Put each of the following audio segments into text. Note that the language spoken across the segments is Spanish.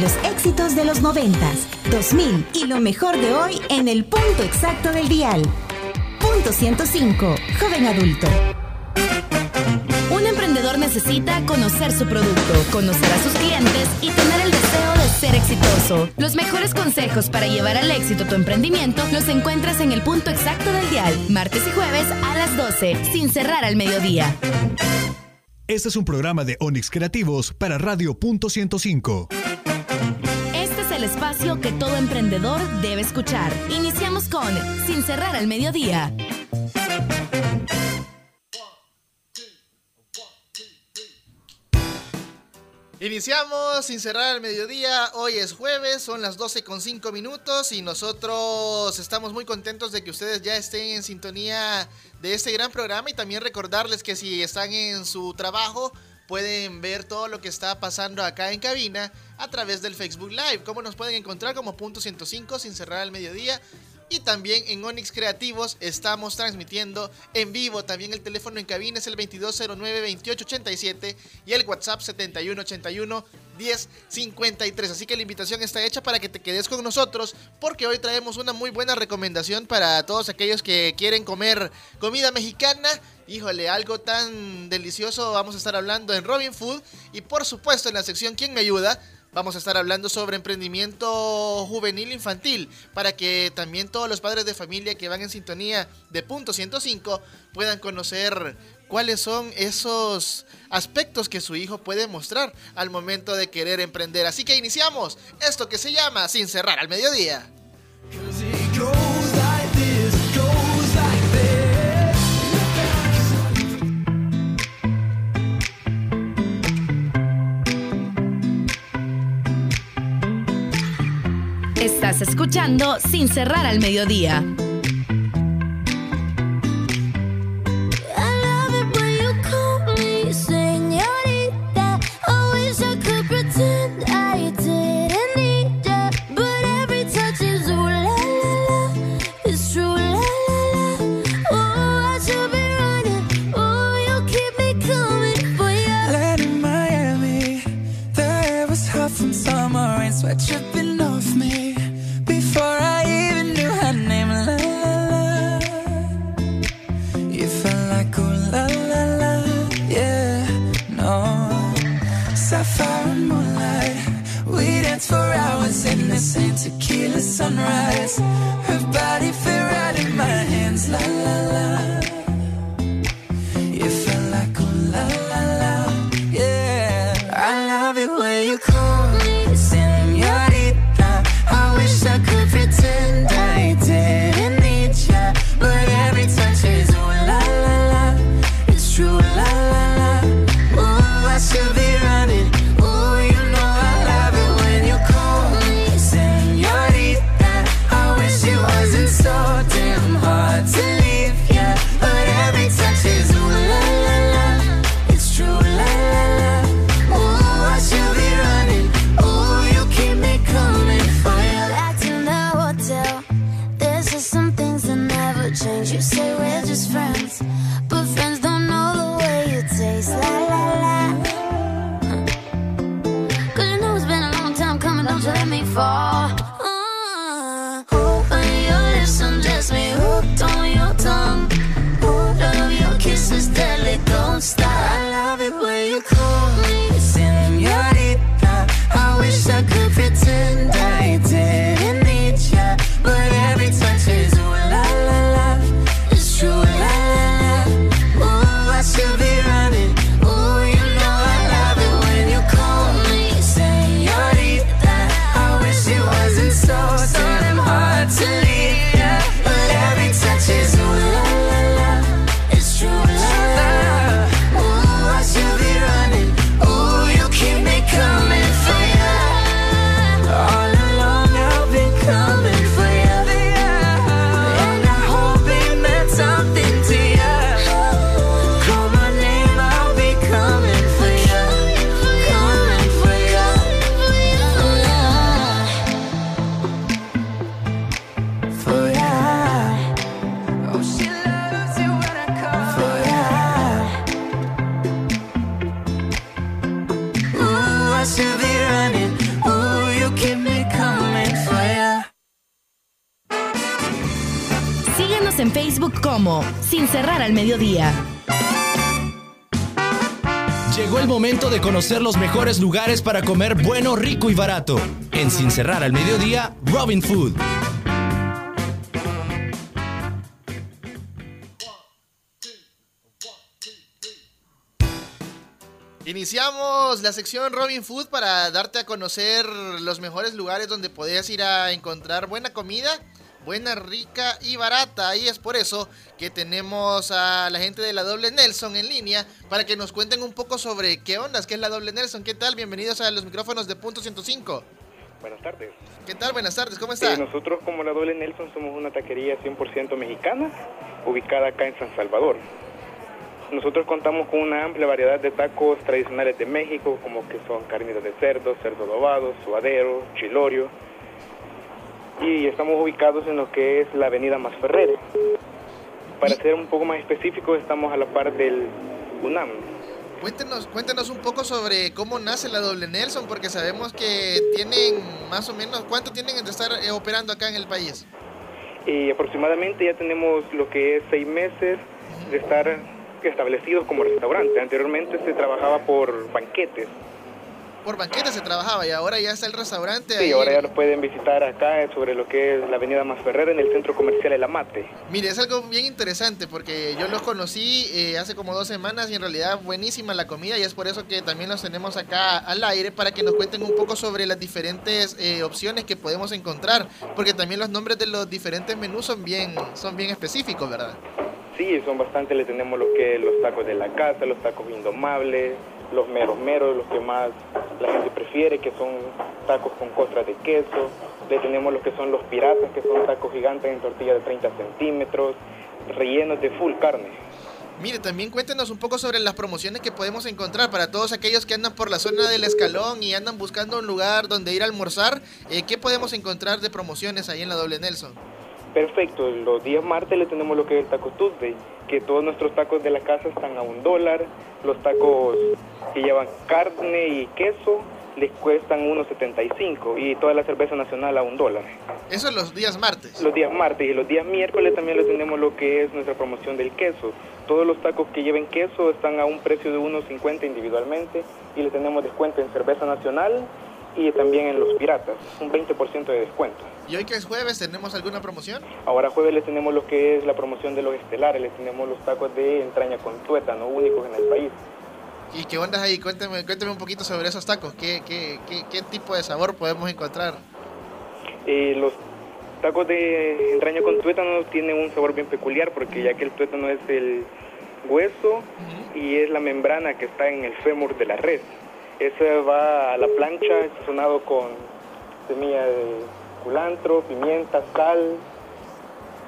Los éxitos de los 90, 2000 y lo mejor de hoy en el punto exacto del dial. Punto 105, joven adulto. Un emprendedor necesita conocer su producto, conocer a sus clientes y tener el deseo de ser exitoso. Los mejores consejos para llevar al éxito tu emprendimiento los encuentras en el punto exacto del dial, martes y jueves a las 12, sin cerrar al mediodía. Este es un programa de Onix Creativos para Radio Punto 105. Este es el espacio que todo emprendedor debe escuchar. Iniciamos con Sin cerrar al mediodía. Iniciamos sin cerrar el mediodía, hoy es jueves, son las 12 con 5 minutos y nosotros estamos muy contentos de que ustedes ya estén en sintonía de este gran programa y también recordarles que si están en su trabajo pueden ver todo lo que está pasando acá en cabina a través del Facebook Live. ¿Cómo nos pueden encontrar? Como punto 105 sin cerrar el mediodía y también en Onyx Creativos estamos transmitiendo en vivo. También el teléfono en cabina es el 2209-2887 y el WhatsApp 7181 1053. Así que la invitación está hecha para que te quedes con nosotros porque hoy traemos una muy buena recomendación para todos aquellos que quieren comer comida mexicana. Híjole, algo tan delicioso vamos a estar hablando en Robin Food y por supuesto en la sección ¿Quién me ayuda? Vamos a estar hablando sobre emprendimiento juvenil infantil para que también todos los padres de familia que van en sintonía de punto 105 puedan conocer cuáles son esos aspectos que su hijo puede mostrar al momento de querer emprender. Así que iniciamos esto que se llama Sin cerrar al mediodía. Estás escuchando Sin cerrar al mediodía. sweat dripping off me before I even knew her name. La la la, you felt like ooh la la la, yeah, no. Sapphire moonlight, we danced for hours in the same tequila sunrise. Facebook como Sin Cerrar al Mediodía. Llegó el momento de conocer los mejores lugares para comer bueno, rico y barato. En Sin Cerrar al Mediodía, Robin Food. Iniciamos la sección Robin Food para darte a conocer los mejores lugares donde podías ir a encontrar buena comida, buena, rica y barata. Y es por eso que tenemos a la gente de la Doble Nelson en línea para que nos cuenten un poco sobre qué ondas, qué es la Doble Nelson, qué tal. Bienvenidos a los micrófonos de Punto 105. Buenas tardes. ¿Qué tal? Buenas tardes, ¿cómo está? Eh, nosotros como la Doble Nelson somos una taquería 100% mexicana ubicada acá en San Salvador. Nosotros contamos con una amplia variedad de tacos tradicionales de México, como que son carnitas de cerdo, cerdo adobado, suadero, chilorio. Y estamos ubicados en lo que es la avenida Masferrer. Para ser un poco más específico, estamos a la par del UNAM. Cuéntenos, cuéntenos un poco sobre cómo nace la Doble Nelson, porque sabemos que tienen más o menos, ¿cuánto tienen de estar eh, operando acá en el país? Y aproximadamente ya tenemos lo que es seis meses de estar establecidos como restaurante. Anteriormente se trabajaba por banquetes. Por banquetes se trabajaba y ahora ya está el restaurante. Sí, ahí. ahora ya los pueden visitar acá sobre lo que es la avenida Masferrer en el centro comercial El Amate. Mire, es algo bien interesante porque yo los conocí eh, hace como dos semanas y en realidad buenísima la comida y es por eso que también los tenemos acá al aire para que nos cuenten un poco sobre las diferentes eh, opciones que podemos encontrar, porque también los nombres de los diferentes menús son bien, son bien específicos, ¿verdad? Sí, son bastante, le tenemos lo que los tacos de la casa, los tacos indomables, los meros meros, los que más la gente prefiere, que son tacos con costras de queso. Le tenemos los que son los piratas, que son tacos gigantes en tortilla de 30 centímetros, rellenos de full carne. Mire, también cuéntenos un poco sobre las promociones que podemos encontrar para todos aquellos que andan por la zona del escalón y andan buscando un lugar donde ir a almorzar. Eh, ¿Qué podemos encontrar de promociones ahí en la Doble Nelson? Perfecto, los días martes le tenemos lo que es el Taco Tuesday, que todos nuestros tacos de la casa están a un dólar, los tacos que llevan carne y queso les cuestan 1.75 y toda la cerveza nacional a un dólar. Eso es los días martes. Los días martes y los días miércoles también le tenemos lo que es nuestra promoción del queso. Todos los tacos que lleven queso están a un precio de 1.50 individualmente y le tenemos descuento en cerveza nacional y también en los piratas, un 20% de descuento. ¿Y hoy que es jueves tenemos alguna promoción? Ahora jueves les tenemos lo que es la promoción de los estelares, les tenemos los tacos de entraña con tuétano, únicos en el país. ¿Y qué onda ahí? Cuénteme, cuénteme un poquito sobre esos tacos. ¿Qué, qué, qué, qué tipo de sabor podemos encontrar? Eh, los tacos de entraña con tuétano tienen un sabor bien peculiar porque ya que el tuétano es el hueso y es la membrana que está en el fémur de la res. Ese va a la plancha, es sazonado con semilla de culantro, pimienta, sal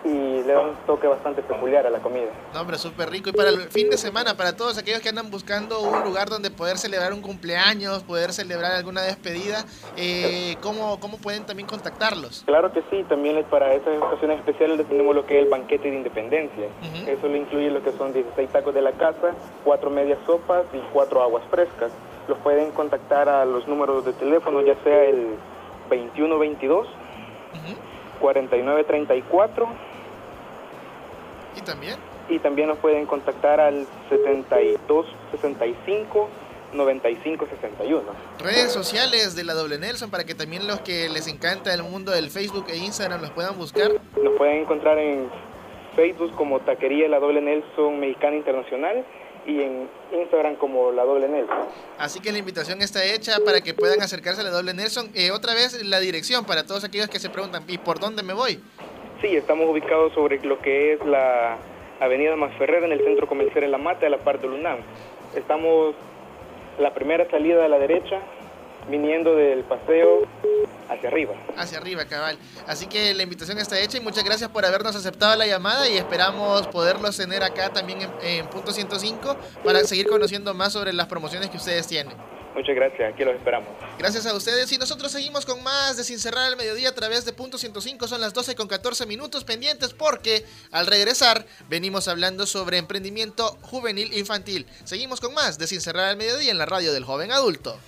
y le da un toque bastante peculiar a la comida. No, hombre, súper rico. Y para el fin de semana, para todos aquellos que andan buscando un lugar donde poder celebrar un cumpleaños, poder celebrar alguna despedida, eh, ¿cómo, ¿cómo pueden también contactarlos? Claro que sí, también para esas ocasiones especiales le tenemos lo que es el banquete de independencia. Eso le incluye lo que son 16 tacos de la casa, 4 medias sopas y 4 aguas frescas. Los pueden contactar a los números de teléfono, ya sea el 2122, Ujú. 4934 Y también, y también nos pueden contactar al 7265 9561. redes sociales de la Doble Nelson para que también los que les encanta el mundo del Facebook e Instagram los puedan buscar. Nos pueden encontrar en Facebook como Taquería La Doble Nelson Mexicana Internacional y en Instagram como La Doble Nelson. Así que la invitación está hecha para que puedan acercarse a la Doble Nelson. Eh, otra vez la dirección para todos aquellos que se preguntan, ¿y por dónde me voy? Sí, estamos ubicados sobre lo que es la Avenida Masferrer en el centro comercial La Mata, a la parte del UNAM. Estamos la primera salida a la derecha, viniendo del paseo hacia arriba. Hacia arriba, cabal. Así que la invitación está hecha y muchas gracias por habernos aceptado la llamada y esperamos poderlos tener acá también en, en Punto 105 para seguir conociendo más sobre las promociones que ustedes tienen. Muchas gracias, aquí los esperamos. Gracias a ustedes y nosotros seguimos con más de Sin Cerrar al Mediodía a través de Punto 105. Son las 12 con 14 minutos pendientes porque al regresar venimos hablando sobre emprendimiento juvenil infantil. Seguimos con más de Sin Cerrar al Mediodía en la radio del joven adulto.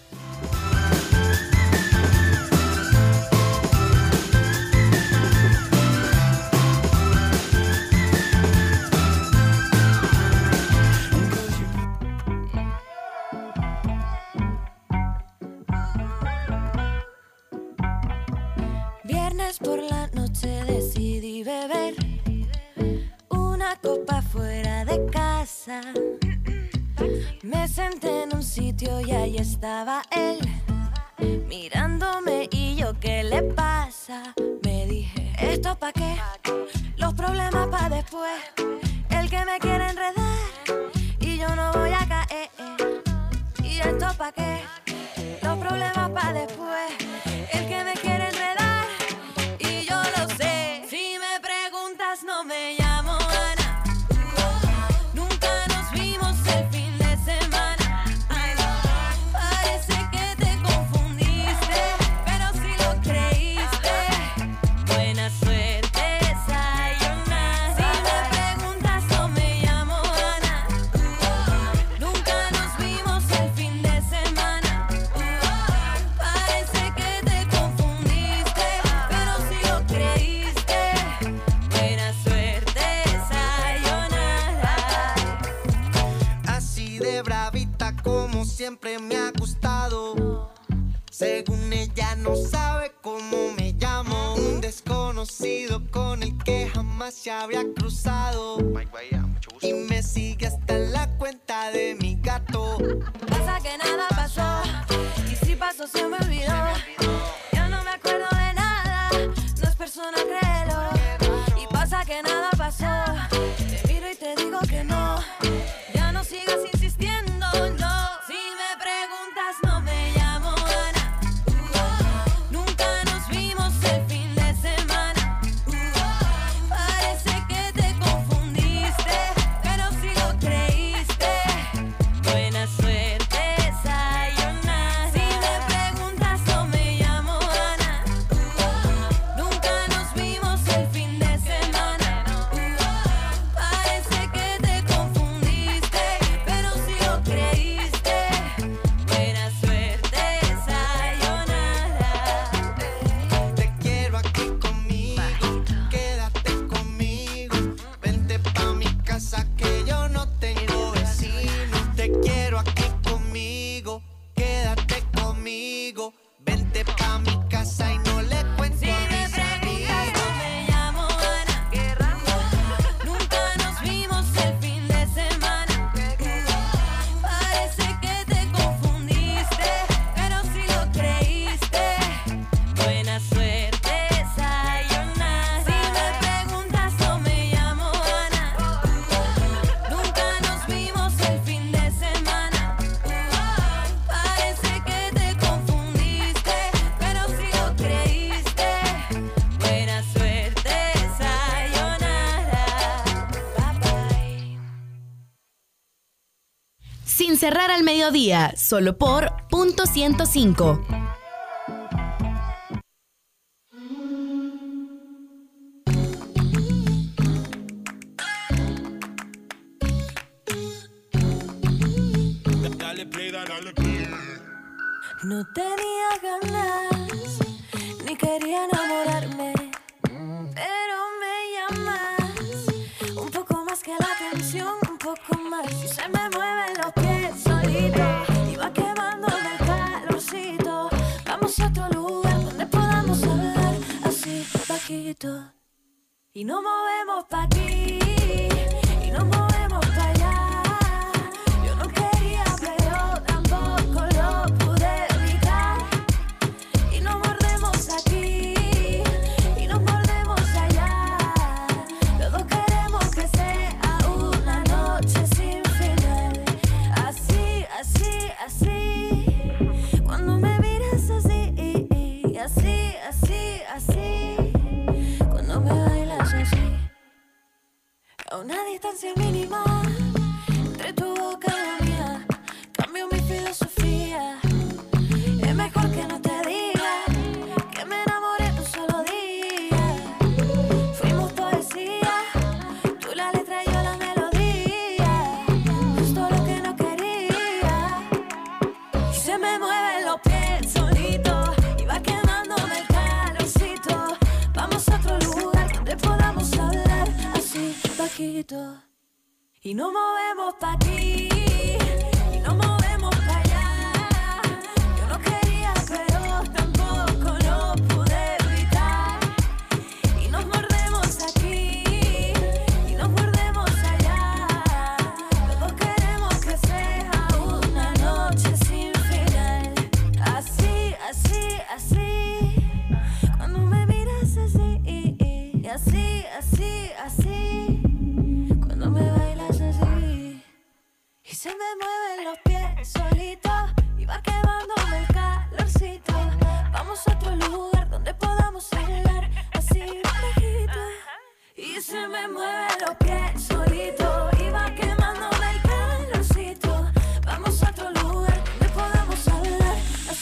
Mediodía, solo por punto 105.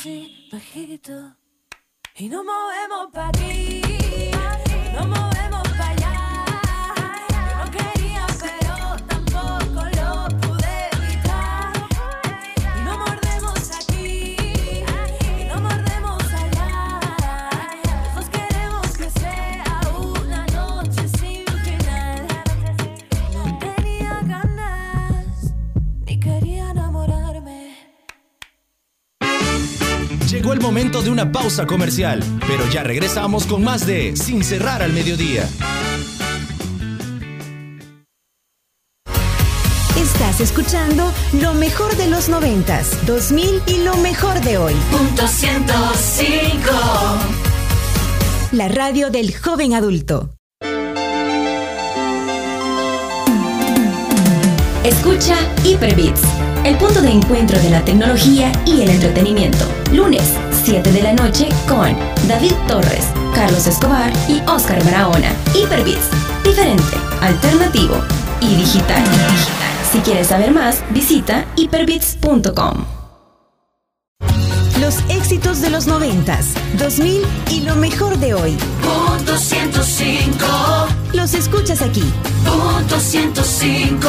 Así bajito. Y nos movemos pa' aquí, nos movemos Llegó el momento de una pausa comercial, pero ya regresamos con más de Sin cerrar al mediodía. Estás escuchando lo mejor de los noventas, 2000 y lo mejor de hoy. Punto 105. La radio del joven adulto. Escucha Hyperbits, el punto de encuentro de la tecnología y el entretenimiento. Lunes, 7 de la noche con David Torres, Carlos Escobar y Oscar Barahona. Hyperbits, diferente, alternativo y digital. Si quieres saber más, visita hyperbits.com. Los éxitos de los noventas, 2000 y lo mejor de hoy. Punto 105. Los escuchas aquí, Punto 105.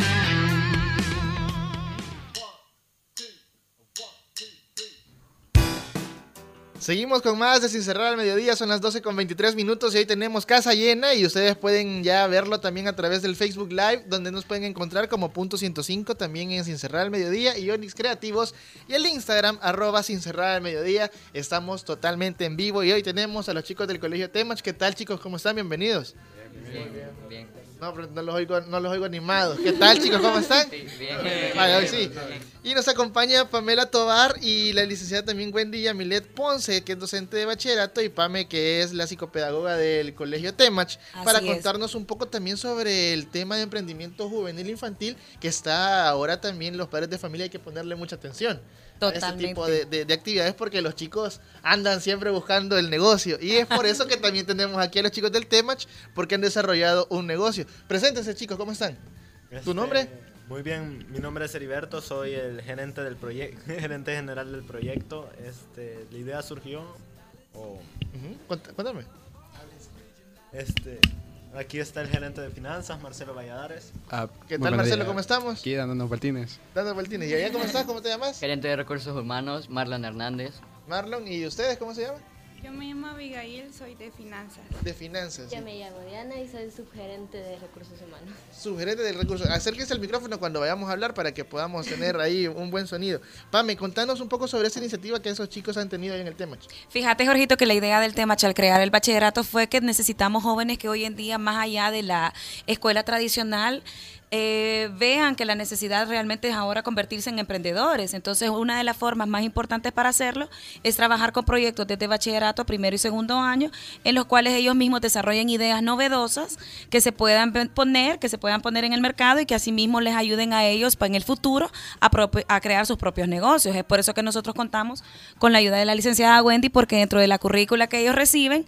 Seguimos con más de Sin Cerrar al Mediodía, son las 12 con 23 minutos y hoy tenemos casa llena y ustedes pueden ya verlo también a través del Facebook Live, donde nos pueden encontrar como punto 105 también en Sin Cerrar al Mediodía y Onix Creativos y el Instagram arroba Sin Cerrar al Mediodía. Estamos totalmente en vivo y hoy tenemos a los chicos del Colegio Temach. ¿Qué tal chicos? ¿Cómo están? Bienvenidos. No, pero no los oigo, no los oigo animados. ¿Qué tal chicos? ¿Cómo están? Vale, hoy sí. Y nos acompaña Pamela Tobar y la licenciada también Wendy Yamilet Ponce, que es docente de bachillerato, y Pame, que es la psicopedagoga del Colegio Temach, Así para es. contarnos un poco también sobre el tema de emprendimiento juvenil infantil, que está ahora también los padres de familia hay que ponerle mucha atención. Este Totalmente. tipo de, de- de actividades porque los chicos andan siempre buscando el negocio y es por eso que también tenemos aquí a los chicos del Temach porque han desarrollado un negocio. Preséntense chicos, ¿cómo están? ¿Tu Este, nombre? Muy bien, mi nombre es Heriberto, soy el gerente del proyecto, gerente general del proyecto. Este, la idea surgió, Cuéntame. este, aquí está el gerente de finanzas, Marcelo Valladares. Ah, ¿Qué tal Marcelo? ¿Cómo estamos? Aquí dándonos vueltines. Dando vueltines. ¿Y allá cómo estás? ¿Cómo te llamas? Gerente de Recursos Humanos, Marlon Hernández. Marlon. ¿Y ustedes cómo se llaman? Yo me llamo Abigail, soy de finanzas. De finanzas. Yo me llamo Diana y soy subgerente de recursos humanos. Sugerente del recurso. Acérquese al micrófono cuando vayamos a hablar para que podamos tener ahí un buen sonido. Pame, contanos un poco sobre esta iniciativa que esos chicos han tenido ahí en el tema. Fíjate, Jorgito, que la idea del tema al crear el bachillerato fue que necesitamos jóvenes que hoy en día, más allá de la escuela tradicional, eh, vean que la necesidad realmente es ahora convertirse en emprendedores. Entonces, una de las formas más importantes para hacerlo es trabajar con proyectos desde bachillerato, primero y segundo año, en los cuales ellos mismos desarrollen ideas novedosas que se puedan poner, que se puedan poner en el mercado y que asimismo les ayuden a ellos para en el futuro a, a crear sus propios negocios. Es por eso que nosotros contamos con la ayuda de la licenciada Wendy, porque dentro de la currícula que ellos reciben,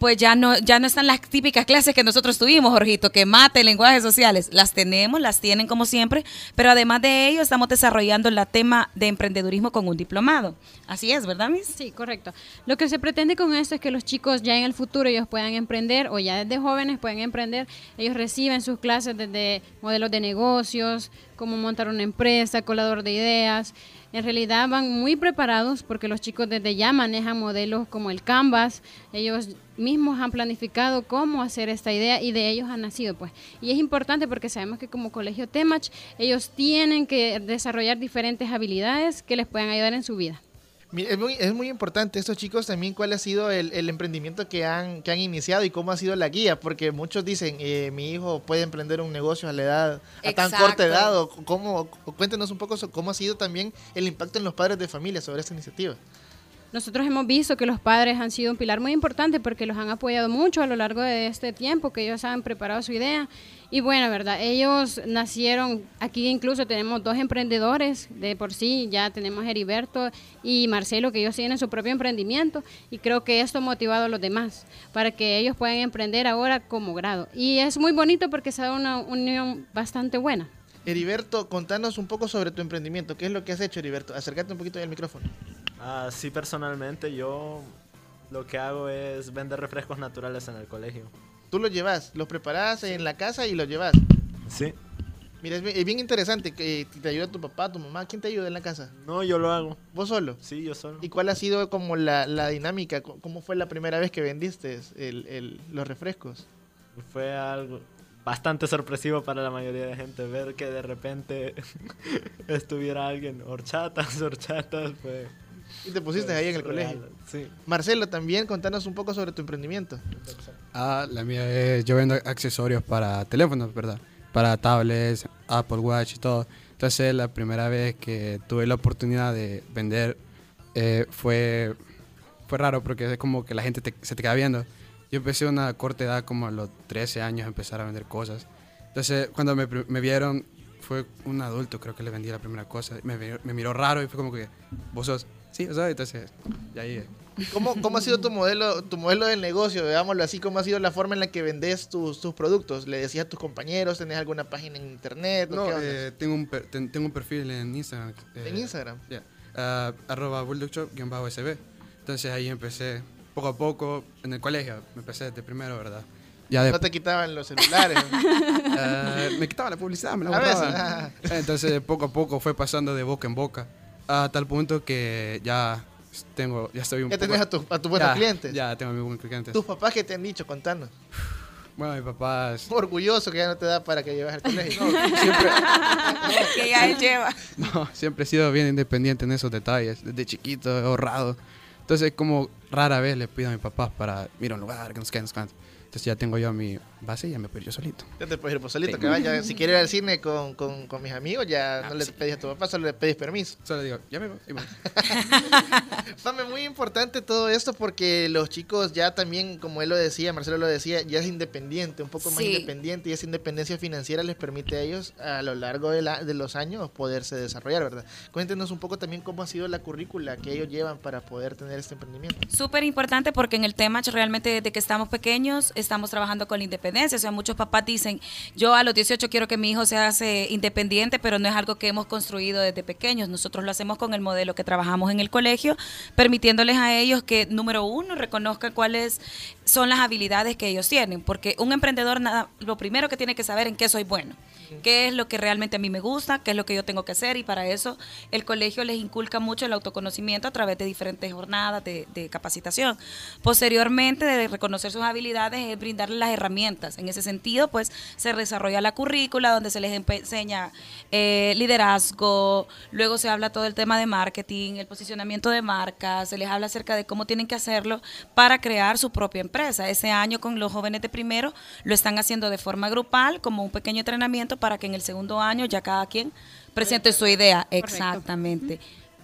pues ya no, ya no están las típicas clases que nosotros tuvimos, Jorgito, que mate, lenguajes sociales. Las tenemos, las tienen como siempre, pero además de ello estamos desarrollando el tema de emprendedurismo con un diplomado. Así es, ¿verdad, Miss? Sí, correcto. Lo que se pretende con esto es que los chicos ya en el futuro ellos puedan emprender o ya desde jóvenes pueden emprender. Ellos reciben sus clases desde modelos de negocios, cómo montar una empresa, colador de ideas. En realidad van muy preparados porque los chicos desde ya manejan modelos como el Canvas, ellos mismos han planificado cómo hacer esta idea y de ellos han nacido pues. Y es importante porque sabemos que como colegio Temach ellos tienen que desarrollar diferentes habilidades que les puedan ayudar en su vida. Es muy, es muy importante estos chicos también cuál ha sido el, el, emprendimiento que han, que han iniciado y cómo ha sido la guía, porque muchos dicen, eh, mi hijo puede emprender un negocio a la edad, a tan corta edad, o cómo, cuéntenos un poco sobre cómo ha sido también el impacto en los padres de familia sobre esta iniciativa. Nosotros hemos visto que los padres han sido un pilar muy importante porque los han apoyado mucho a lo largo de este tiempo, que ellos han preparado su idea. Y bueno, verdad, ellos nacieron, aquí incluso tenemos dos emprendedores de por sí, ya tenemos Heriberto y Marcelo, que ellos tienen su propio emprendimiento y creo que esto ha motivado a los demás para que ellos puedan emprender ahora como grado. Y es muy bonito porque se da una unión bastante buena. Heriberto, contanos un poco sobre tu emprendimiento. ¿Qué es lo que has hecho, Heriberto? Acércate un poquito al micrófono. Ah, sí, personalmente yo lo que hago es vender refrescos naturales en el colegio. ¿Tú los llevas? ¿Los preparas en la casa y los llevas? Sí. Mira, es bien interesante que te ayuda tu papá, tu mamá. ¿Quién te ayuda en la casa? No, yo lo hago. ¿Vos solo? Sí, yo solo. ¿Y cuál ha sido como la, la dinámica? ¿Cómo fue la primera vez que vendiste el, el, los refrescos? Fue algo, bastante sorpresivo para la mayoría de gente ver que de repente estuviera alguien, horchatas, horchatas, fue... Y te pusiste ahí en el colegio. Sí. Marcelo, también contanos un poco sobre tu emprendimiento. Ah, la mía es, yo vendo accesorios para teléfonos, ¿verdad? Para tablets, Apple Watch y todo. Entonces la primera vez que tuve la oportunidad de vender eh, fue, fue raro porque es como que la gente se te queda viendo. Yo empecé a una corta edad, como a los 13 años, a empezar a vender cosas. Entonces, cuando me, me vieron, fue un adulto, creo que le vendí la primera cosa. Me, me miró raro y fue como que, vos sos. Sí, o sea, entonces, ya ahí. ¿Cómo, ¿Cómo ha sido tu modelo, tu modelo de negocio? Veámoslo así, ¿cómo ha sido la forma en la que vendes tus, tus productos? ¿Le decías a tus compañeros? ¿Tenés alguna página en internet? No, eh, tengo, un tengo un perfil en Instagram. ¿En Instagram? Yeah. Uh, arroba bulldogshop-sb. Entonces ahí empecé poco a poco en el colegio. Me empecé desde primero, ¿verdad? Ya de... No te quitaban los celulares. uh, me quitaban la publicidad, me la borraban. Entonces poco a poco fue pasando de boca en boca a tal punto que ya tengo, ya estoy un ¿Ya tenés a, tu, a tus buenos clientes? Ya tengo a mis buenos clientes. ¿Tus papás qué te han dicho? Contanos. Bueno, mi papá es... Orgulloso que ya no te da para que lleves al colegio. No, siempre... que ya él lleva. No, siempre he sido bien independiente en esos detalles. Desde chiquito he ahorrado. Entonces, como rara vez le pido a mi papá para, mira un lugar, que nos quede, nos. Entonces ya tengo yo mi base y ya me puedo ir yo solito. Ya te puedes ir por solito, sí. que vaya. Si quieres ir al cine con, con, con mis amigos, ya ah, no le sí. pedís a tu papá, solo le pedís permiso. Solo le digo, ya me voy. Fame, muy importante todo esto porque los chicos ya también, como él lo decía, Marcelo lo decía, ya es independiente, un poco más sí. independiente y esa independencia financiera les permite a ellos a lo largo de, la, de los años poderse desarrollar, ¿verdad? Cuéntenos un poco también cómo ha sido la currícula que ellos llevan para poder tener este emprendimiento. Súper importante porque en el tema realmente desde que estamos pequeños estamos trabajando con la independencia. O sea, muchos papás dicen, yo a los 18 quiero que mi hijo se hace independiente, pero no es algo que hemos construido desde pequeños. Nosotros lo hacemos con el modelo que trabajamos en el colegio, permitiéndoles a ellos que, número uno, reconozcan cuáles son las habilidades que ellos tienen. Porque un emprendedor, nada, lo primero que tiene que saber en qué soy bueno qué es lo que realmente a mí me gusta, qué es lo que yo tengo que hacer y para eso el colegio les inculca mucho el autoconocimiento a través de diferentes jornadas de, capacitación. Posteriormente, de reconocer sus habilidades, es brindarles las herramientas. En ese sentido, pues se desarrolla la currícula donde se les enseña eh, liderazgo, luego se habla todo el tema de marketing, el posicionamiento de marcas, se les habla acerca de cómo tienen que hacerlo para crear su propia empresa. Ese año con los jóvenes de primero lo están haciendo de forma grupal, como un pequeño entrenamiento para que en el segundo año ya cada quien presente su idea. Correcto. Exactamente.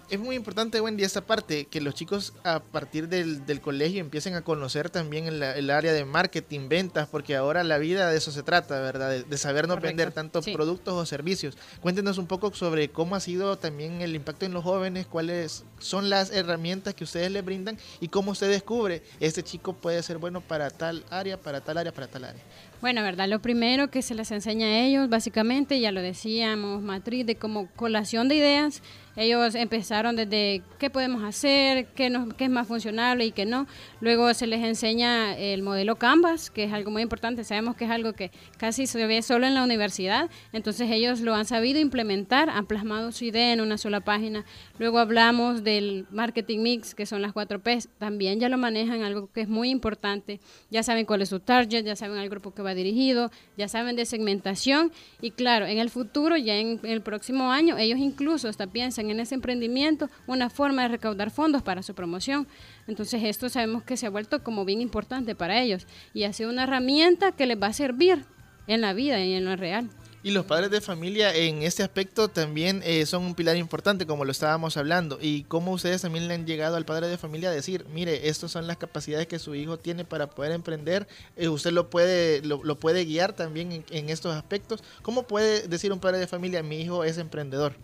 Es muy importante, Wendy, esta parte, que los chicos a partir del, del colegio empiecen a conocer también el, el, área de marketing, ventas, porque ahora la vida de eso se trata, ¿verdad? De, de saber no Correcto. vender tantos sí. productos o servicios. Cuéntenos un poco sobre cómo ha sido también el impacto en los jóvenes, cuáles son las herramientas que ustedes les brindan y cómo usted descubre, este chico puede ser bueno para tal área, para tal área, para tal área. Bueno, verdad, lo primero que se les enseña a ellos, básicamente, ya lo decíamos, matriz de como colación de ideas. Ellos empezaron desde qué podemos hacer, qué, nos, qué es más funcionable y qué no. Luego se les enseña el modelo Canvas, que es algo muy importante. Sabemos que es algo que casi se ve solo en la universidad. Entonces ellos lo han sabido implementar, han plasmado su idea en una sola página. Luego hablamos del marketing mix, que son las cuatro P. También ya lo manejan, algo que es muy importante. Ya saben cuál es su target, ya saben al grupo que va dirigido, ya saben de segmentación. Y claro, en el futuro, ya en el próximo año, ellos incluso hasta piensan en ese emprendimiento una forma de recaudar fondos para su promoción. Entonces esto sabemos que se ha vuelto como bien importante para ellos y ha sido una herramienta que les va a servir en la vida y en lo real. Y los padres de familia en este aspecto también eh, son un pilar importante, como lo estábamos hablando. Y cómo ustedes también le han llegado al padre de familia a decir, mire, estas son las capacidades que su hijo tiene para poder emprender. eh, usted lo puede, lo, lo puede guiar también en, en estos aspectos. ¿Cómo puede decir un padre de familia, mi hijo es emprendedor?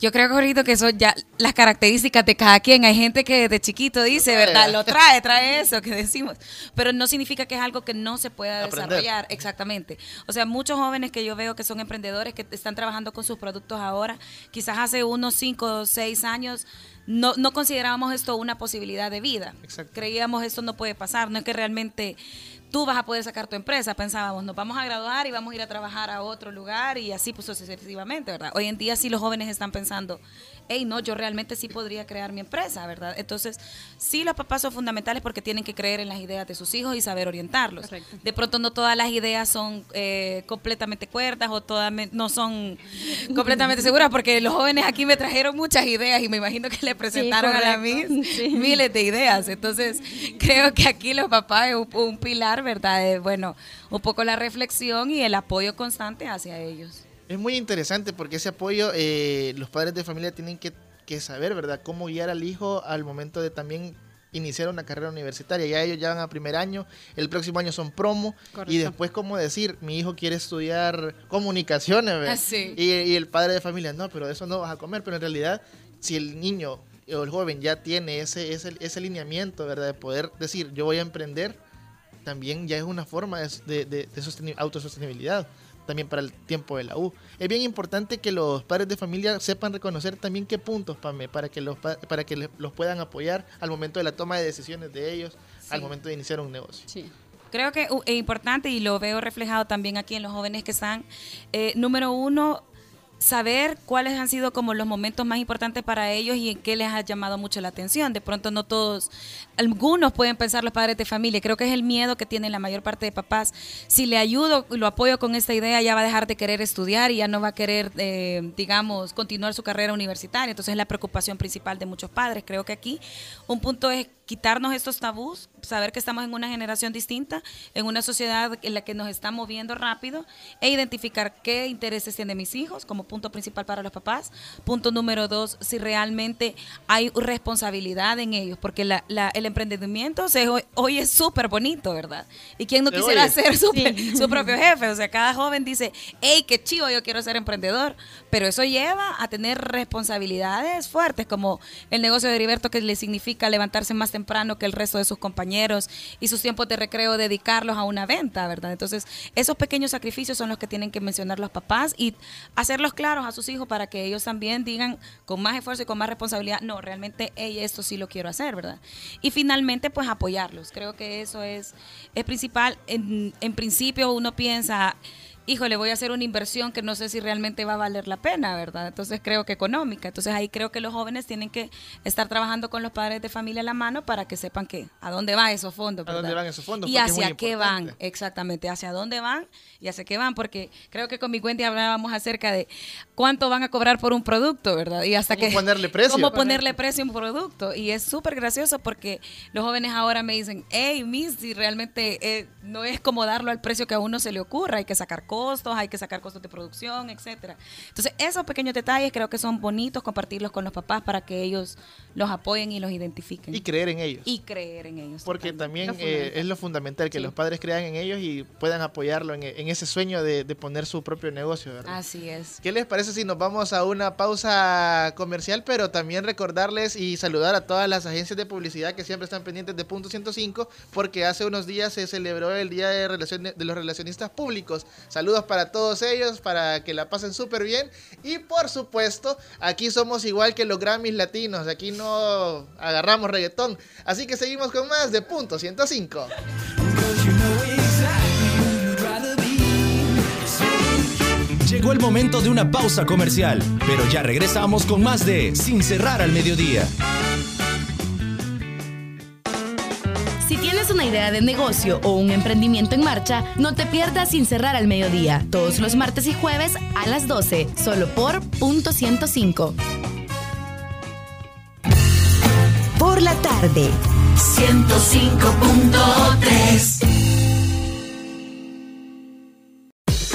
Yo creo, Jorito, que son ya las características de cada quien. Hay gente que desde chiquito dice. ¿verdad? Lo trae, trae eso que decimos. Pero no significa que es algo que no se pueda Aprender. desarrollar. Exactamente. O sea, muchos jóvenes que yo veo que son emprendedores, que están trabajando con sus productos ahora, quizás hace unos 5 o 6 años. No, no considerábamos esto una posibilidad de vida. Creíamos esto no puede pasar. No es que realmente tú vas a poder sacar tu empresa. Pensábamos, nos vamos a graduar y vamos a ir a trabajar a otro lugar y así pues sucesivamente, ¿verdad? Hoy en día sí los jóvenes están pensando, hey, no, yo realmente sí podría crear mi empresa, ¿verdad? Entonces, sí los papás son fundamentales porque tienen que creer en las ideas de sus hijos y saber orientarlos. De pronto no todas las ideas son eh, completamente cuerdas o todas no son completamente seguras porque los jóvenes aquí me trajeron muchas ideas y me imagino que le presentaron a la Sí. miles de ideas. Entonces, creo que aquí los papás es un, un pilar, ¿verdad? De, bueno, un poco la reflexión y el apoyo constante hacia ellos. Es muy interesante porque ese apoyo eh, los padres de familia tienen que, que saber, ¿verdad? Cómo guiar al hijo al momento de también iniciar una carrera universitaria. Ya ellos ya van a primer año, el próximo año son promo y Correcto. después cómo decir, mi hijo quiere estudiar comunicaciones, ¿verdad? Ah, sí. Y, y el padre de familia, no, pero eso no vas a comer, pero en realidad si el niño o el joven ya tiene ese, ese, ese lineamiento, ¿verdad? De poder decir, yo voy a emprender, también ya es una forma de, de, de- de sosteni- autosostenibilidad también para el tiempo de la U. Es bien importante que los padres de familia sepan reconocer también qué puntos, Pame, para que los, pa- para que los puedan apoyar al momento de la toma de decisiones de ellos, al momento de iniciar un negocio. Creo que uh, es importante y lo veo reflejado también aquí en los jóvenes que están. eh, número uno, saber cuáles han sido como los momentos más importantes para ellos y en qué les ha llamado mucho la atención. De pronto no todos, algunos pueden pensar los padres de familia. Creo que es el miedo que tienen la mayor parte de papás. Si le ayudo y lo apoyo con esta idea, ya va a dejar de querer estudiar y ya no va a querer, eh, digamos, continuar su carrera universitaria. Entonces es la preocupación principal de muchos padres. Creo que aquí un punto es quitarnos estos tabús, saber que estamos en una generación distinta, en una sociedad en la que nos está moviendo rápido e identificar qué intereses tienen mis hijos como punto principal para los papás. Punto número dos, si realmente hay responsabilidad en ellos, porque la- la- el emprendimiento se, hoy, hoy es súper bonito, ¿verdad? ¿Y quién no quisiera oye. ser su, Sí. su propio jefe? O sea, cada joven dice, hey, qué chivo, yo quiero ser emprendedor, pero eso lleva a tener responsabilidades fuertes, como el negocio de Heriberto, que le significa levantarse más temprano que el resto de sus compañeros y sus tiempos de recreo dedicarlos a una venta, ¿verdad? Entonces, esos pequeños sacrificios son los que tienen que mencionar los papás y hacerlos claros a sus hijos para que ellos también digan con más esfuerzo y con más responsabilidad, no, realmente hey, esto sí lo quiero hacer, ¿verdad? Y finalmente, pues apoyarlos. Creo que eso es, es principal. En, en principio uno piensa, híjole, voy a hacer una inversión que no sé si realmente va a valer la pena, ¿verdad? Entonces creo que económica. Entonces ahí creo que los jóvenes tienen que estar trabajando con los padres de familia a la mano para que sepan que a dónde van esos fondos, ¿A dónde ¿verdad? van esos fondos? Y es hacia qué van, exactamente, hacia dónde van y hacia qué van, porque creo que con mi Wendy hablábamos acerca de cuánto van a cobrar por un producto, ¿verdad? Y hasta ¿Cómo que ponerle precio? cómo ponerle precio a un producto y es súper gracioso porque los jóvenes ahora me dicen, hey, Miss, si realmente eh, no es como darlo al precio que a uno se le ocurra, hay que sacar costos, hay que sacar costos de producción, etcétera. Entonces, esos pequeños detalles creo que son bonitos compartirlos con los papás para que ellos los apoyen y los identifiquen. Y creer en ellos. Y creer en ellos. Porque también Lo eh, es lo fundamental, que Sí. los padres crean en ellos y puedan apoyarlo en, en ese sueño de, de poner su propio negocio, ¿verdad? Así es. ¿Qué les parece si nos vamos a una pausa comercial, pero también recordarles y saludar a todas las agencias de publicidad que siempre están pendientes de Punto 105, porque hace unos días se celebró el Día de, de los Relacionistas Públicos. Saludos para todos ellos, para que la pasen súper bien. Y por supuesto, aquí somos igual que los Grammys latinos, aquí no agarramos reggaetón. Así que seguimos con más de Punto 105. Llegó el momento de una pausa comercial, pero ya regresamos con más de Sin cerrar al mediodía. Si tienes una idea de negocio o un emprendimiento en marcha, no te pierdas sin cerrar al mediodía, todos los martes y jueves a las 12, solo por punto 105. Por la tarde. 105.3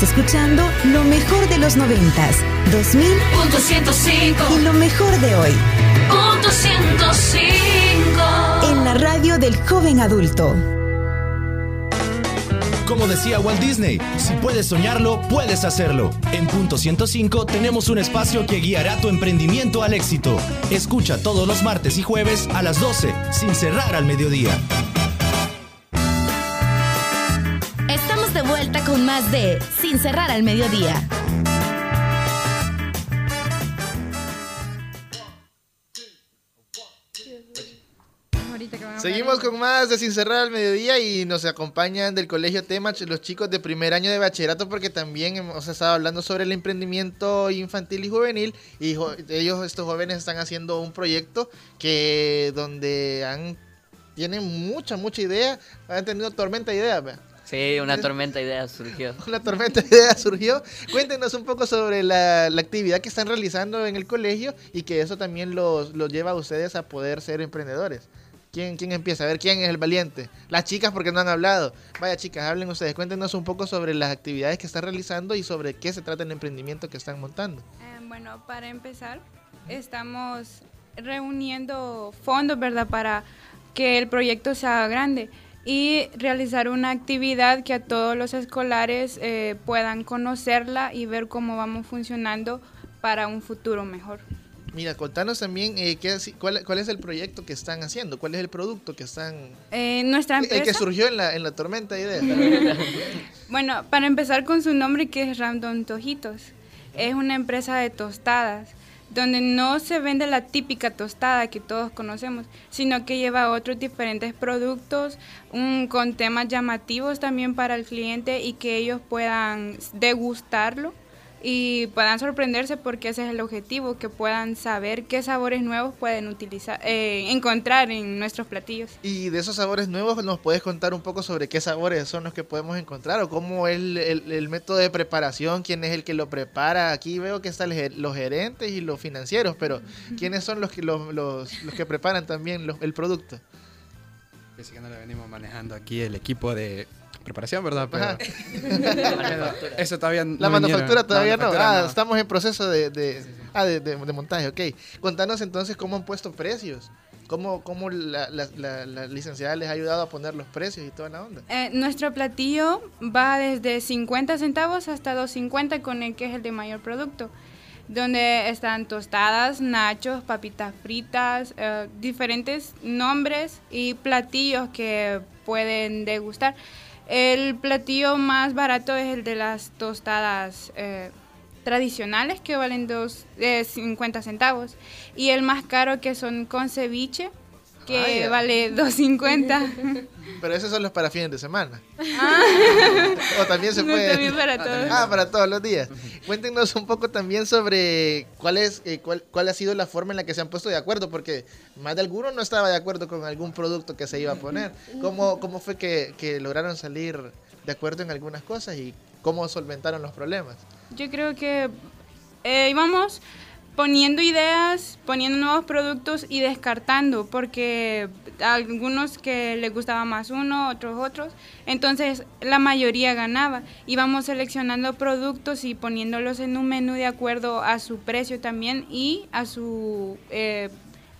Estás escuchando lo mejor de los noventas, 2000 Punto 105. y lo mejor de hoy. Punto 105. En la radio del joven adulto. Como decía Walt Disney, si puedes soñarlo, puedes hacerlo. En Punto 105 tenemos un espacio que guiará tu emprendimiento al éxito. Escucha todos los martes y jueves a las 12, sin cerrar al mediodía. De Sin cerrar al mediodía. Seguimos con más de Sin Cerrar al Mediodía y nos acompañan del Colegio Temach los chicos de primer año de bachillerato porque también hemos estado hablando sobre el emprendimiento infantil y juvenil y ellos, estos jóvenes, están haciendo un proyecto que donde han tienen mucha, mucha idea, han tenido tormenta de ideas. Sí, una tormenta de ideas surgió. Una tormenta de ideas surgió. Cuéntenos un poco sobre la, la actividad que están realizando en el colegio y que eso también los, los lleva a ustedes a poder ser emprendedores. ¿Quién, ¿Quién empieza? A ver, ¿quién es el valiente? Las chicas, porque no han hablado. Vaya, chicas, hablen ustedes. Cuéntenos un poco sobre las actividades que están realizando y sobre qué se trata el emprendimiento que están montando. Eh, bueno, para empezar, estamos reuniendo fondos, ¿verdad? Para que el proyecto sea grande y realizar una actividad que a todos los escolares eh, puedan conocerla y ver cómo vamos funcionando para un futuro mejor. Mira, contanos también eh, qué, cuál, cuál es el proyecto que están haciendo, cuál es el producto que están... Eh, nuestra El que empresa... surgió en la, en la tormenta de ideas. Bueno, para empezar con su nombre que es Random Tojitos. Es una empresa de tostadas, donde no se vende la típica tostada que todos conocemos, sino que lleva otros diferentes productos un- con temas llamativos también para el cliente y que ellos puedan degustarlo y puedan sorprenderse porque ese es el objetivo, que puedan saber qué sabores nuevos pueden utilizar, eh, encontrar en nuestros platillos. Y de esos sabores nuevos, ¿nos puedes contar un poco sobre qué sabores son los que podemos encontrar o cómo es el, el- el método de preparación, quién es el que lo prepara? Aquí veo que están los gerentes y los financieros, pero ¿quiénes son los que, los, los- los que preparan también los- el producto? Pensé que no le venimos manejando aquí el equipo de preparación, ¿verdad? Pero. Pero eso todavía no La manufactura todavía La no. manufactura Ah, estamos en proceso de, de- ah, de, de- de montaje, ok. Contanos entonces cómo han puesto precios. ¿Cómo, cómo la, la- la- la licenciada les ha ayudado a poner los precios y toda la onda? Eh, nuestro platillo va desde 50 centavos hasta 2.50 con el que es el de mayor producto, donde están tostadas, nachos, papitas fritas, eh, diferentes nombres y platillos que pueden degustar. El platillo más barato es el de las tostadas eh, tradicionales que valen dos, eh, 50 centavos. Y el más caro que son con ceviche que Vaya. vale 2.50. Pero eso solo es para fines de semana. Ah. o también se No, puede. también para todos. Ah, para todos los días. Cuéntenos un poco también sobre cuál es eh, cuál, cuál ha sido la forma en la que se han puesto de acuerdo, porque más de alguno no estaba de acuerdo con algún producto que se iba a poner. ¿Cómo, cómo fue que, que lograron salir de acuerdo en algunas cosas y cómo solventaron los problemas? Yo creo que eh, íbamos poniendo ideas, poniendo nuevos productos y descartando, porque algunos que les gustaba más uno, otros otros, entonces la mayoría ganaba. Íbamos seleccionando productos y poniéndolos en un menú de acuerdo a su precio también y a su eh,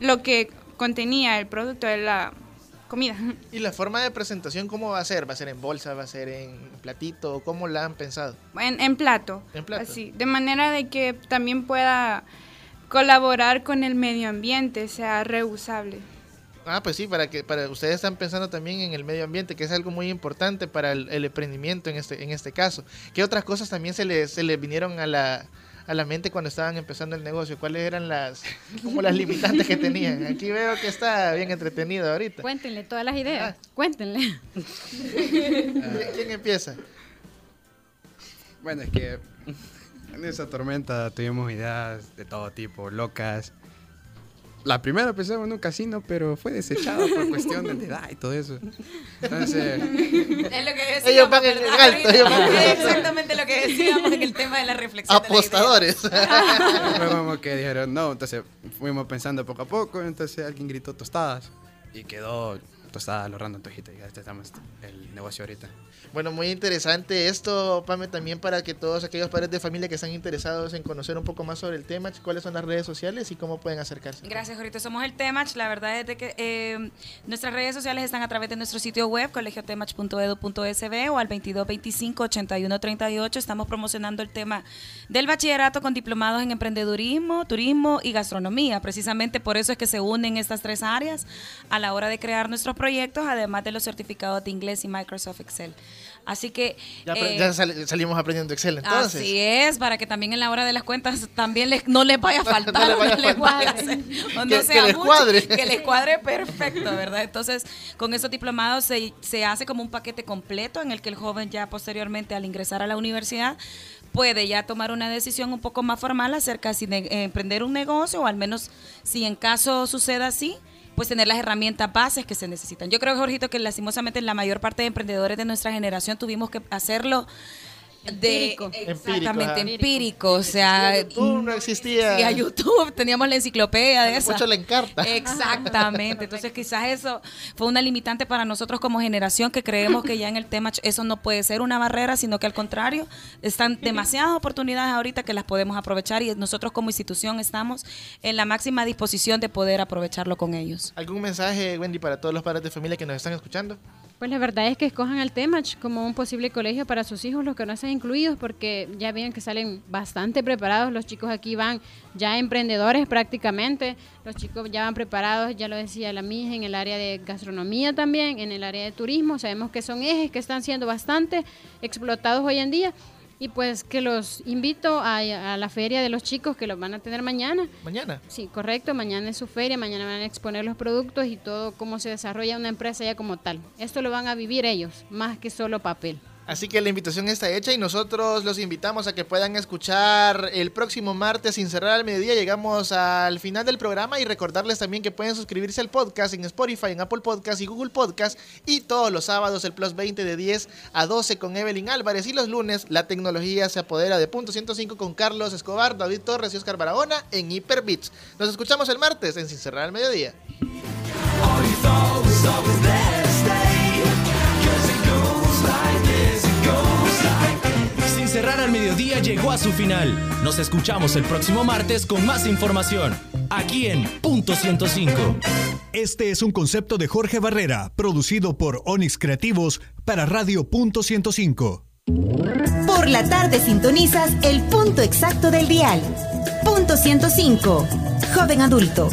lo que contenía el producto la comida. ¿Y la forma de presentación cómo va a ser? ¿Va a ser en bolsa? ¿Va a ser en platito? ¿Cómo la han pensado? En, en plato. En plato. Así, de manera de que también pueda colaborar con el medio ambiente, sea reusable. Ah, pues sí, para que para ustedes están pensando también en el medio ambiente, que es algo muy importante para el, el emprendimiento en este en este caso. ¿Qué otras cosas también se les se les vinieron a la a la mente cuando estaban empezando el negocio? ¿Cuáles eran las como las limitantes que tenían? Aquí veo que está bien entretenido ahorita. Cuéntenle todas las ideas. Cuéntenle. ¿Quién, quién empieza? Bueno, es que en esa tormenta tuvimos ideas de todo tipo, locas. La primera pensamos en un casino, pero fue desechado por cuestión de edad y todo eso. Entonces, Es lo que decíamos, Ellos van en el alto, ellos van en el alto. exactamente lo que decíamos en el tema de la reflexión. de la idea. Apostadores. fue como que dijeron no, entonces fuimos pensando poco a poco, entonces alguien gritó tostadas y quedó tostadas los random tojitos y ya estamos el negocio ahorita. Bueno, muy interesante esto, Pame, también para que todos aquellos padres de familia que están interesados en conocer un poco más sobre el tema, cuáles son las redes sociales y cómo pueden acercarse. Gracias, Jorito. Somos el Temach. La verdad es de que eh, nuestras redes sociales están a través de nuestro sitio web, colegiotemach.edu.sb o al 2225-8138. Estamos promocionando el tema del bachillerato con diplomados en emprendedurismo, turismo y gastronomía. Precisamente por eso es que se unen estas tres áreas a la hora de crear nuestros proyectos, además de los certificados de inglés y Microsoft Excel. Así que... Ya, eh, ya sal- salimos aprendiendo Excel entonces. Así es, para que también en la hora de las cuentas también les, no les vaya a faltar, No les vaya a no les vaya a hacer- Que- que sea les mucho, cuadre. que les cuadre perfecto, ¿verdad? Entonces, con esos diplomados se, se hace como un paquete completo en el que el joven ya posteriormente al ingresar a la universidad puede ya tomar una decisión un poco más formal acerca si de eh, emprender un negocio o al menos si en caso suceda así, pues tener las herramientas bases que se necesitan. Yo creo, Jorgito, que lastimosamente la mayor parte de emprendedores de nuestra generación tuvimos que hacerlo de Empírico. exactamente Empírico, empírico, o sea, YouTube no existía. Sí, a YouTube teníamos la enciclopedia de esa. Mucho le encarta. Exactamente. Entonces, quizás eso fue una limitante para nosotros como generación que creemos que ya en el tema eso no puede ser una barrera, sino que al contrario, están demasiadas oportunidades ahorita que las podemos aprovechar y nosotros como institución estamos en la máxima disposición de poder aprovecharlo con ellos. ¿Algún mensaje, Wendy, para todos los padres de familia que nos están escuchando? Pues la verdad es que escojan el Temach como un posible colegio para sus hijos, los que no están incluidos, porque ya ven que salen bastante preparados. Los chicos aquí van ya emprendedores prácticamente. Los chicos ya van preparados, ya lo decía la mija, en el área de gastronomía también, en el área de turismo. Sabemos que son ejes que están siendo bastante explotados hoy en día. Y pues que los invito a, a la feria de los chicos que los van a tener mañana. Mañana. Sí, correcto. Mañana es su feria, mañana van a exponer los productos y todo cómo se desarrolla una empresa ya como tal. Esto lo van a vivir ellos, más que solo papel. Así que la invitación está hecha y nosotros los invitamos a que puedan escuchar el próximo martes sin cerrar al mediodía. Llegamos al final del programa y recordarles también que pueden suscribirse al podcast en Spotify, en Apple Podcast y Google Podcast y todos los sábados el Plus 20 de 10 a 12 con Evelyn Álvarez y los lunes la tecnología se apodera de punto 105 con Carlos Escobar, David Torres y Oscar Barahona en Hyperbits. Nos escuchamos el martes en Sin cerrar al mediodía. Cerrar al mediodía llegó a su final. Nos escuchamos el próximo martes con más información. Aquí en Punto 105. Este es un concepto de Jorge Barrera, producido por Onyx Creativos para Radio Punto 105. Por la tarde sintonizas el punto exacto del dial. Punto 105. Joven adulto.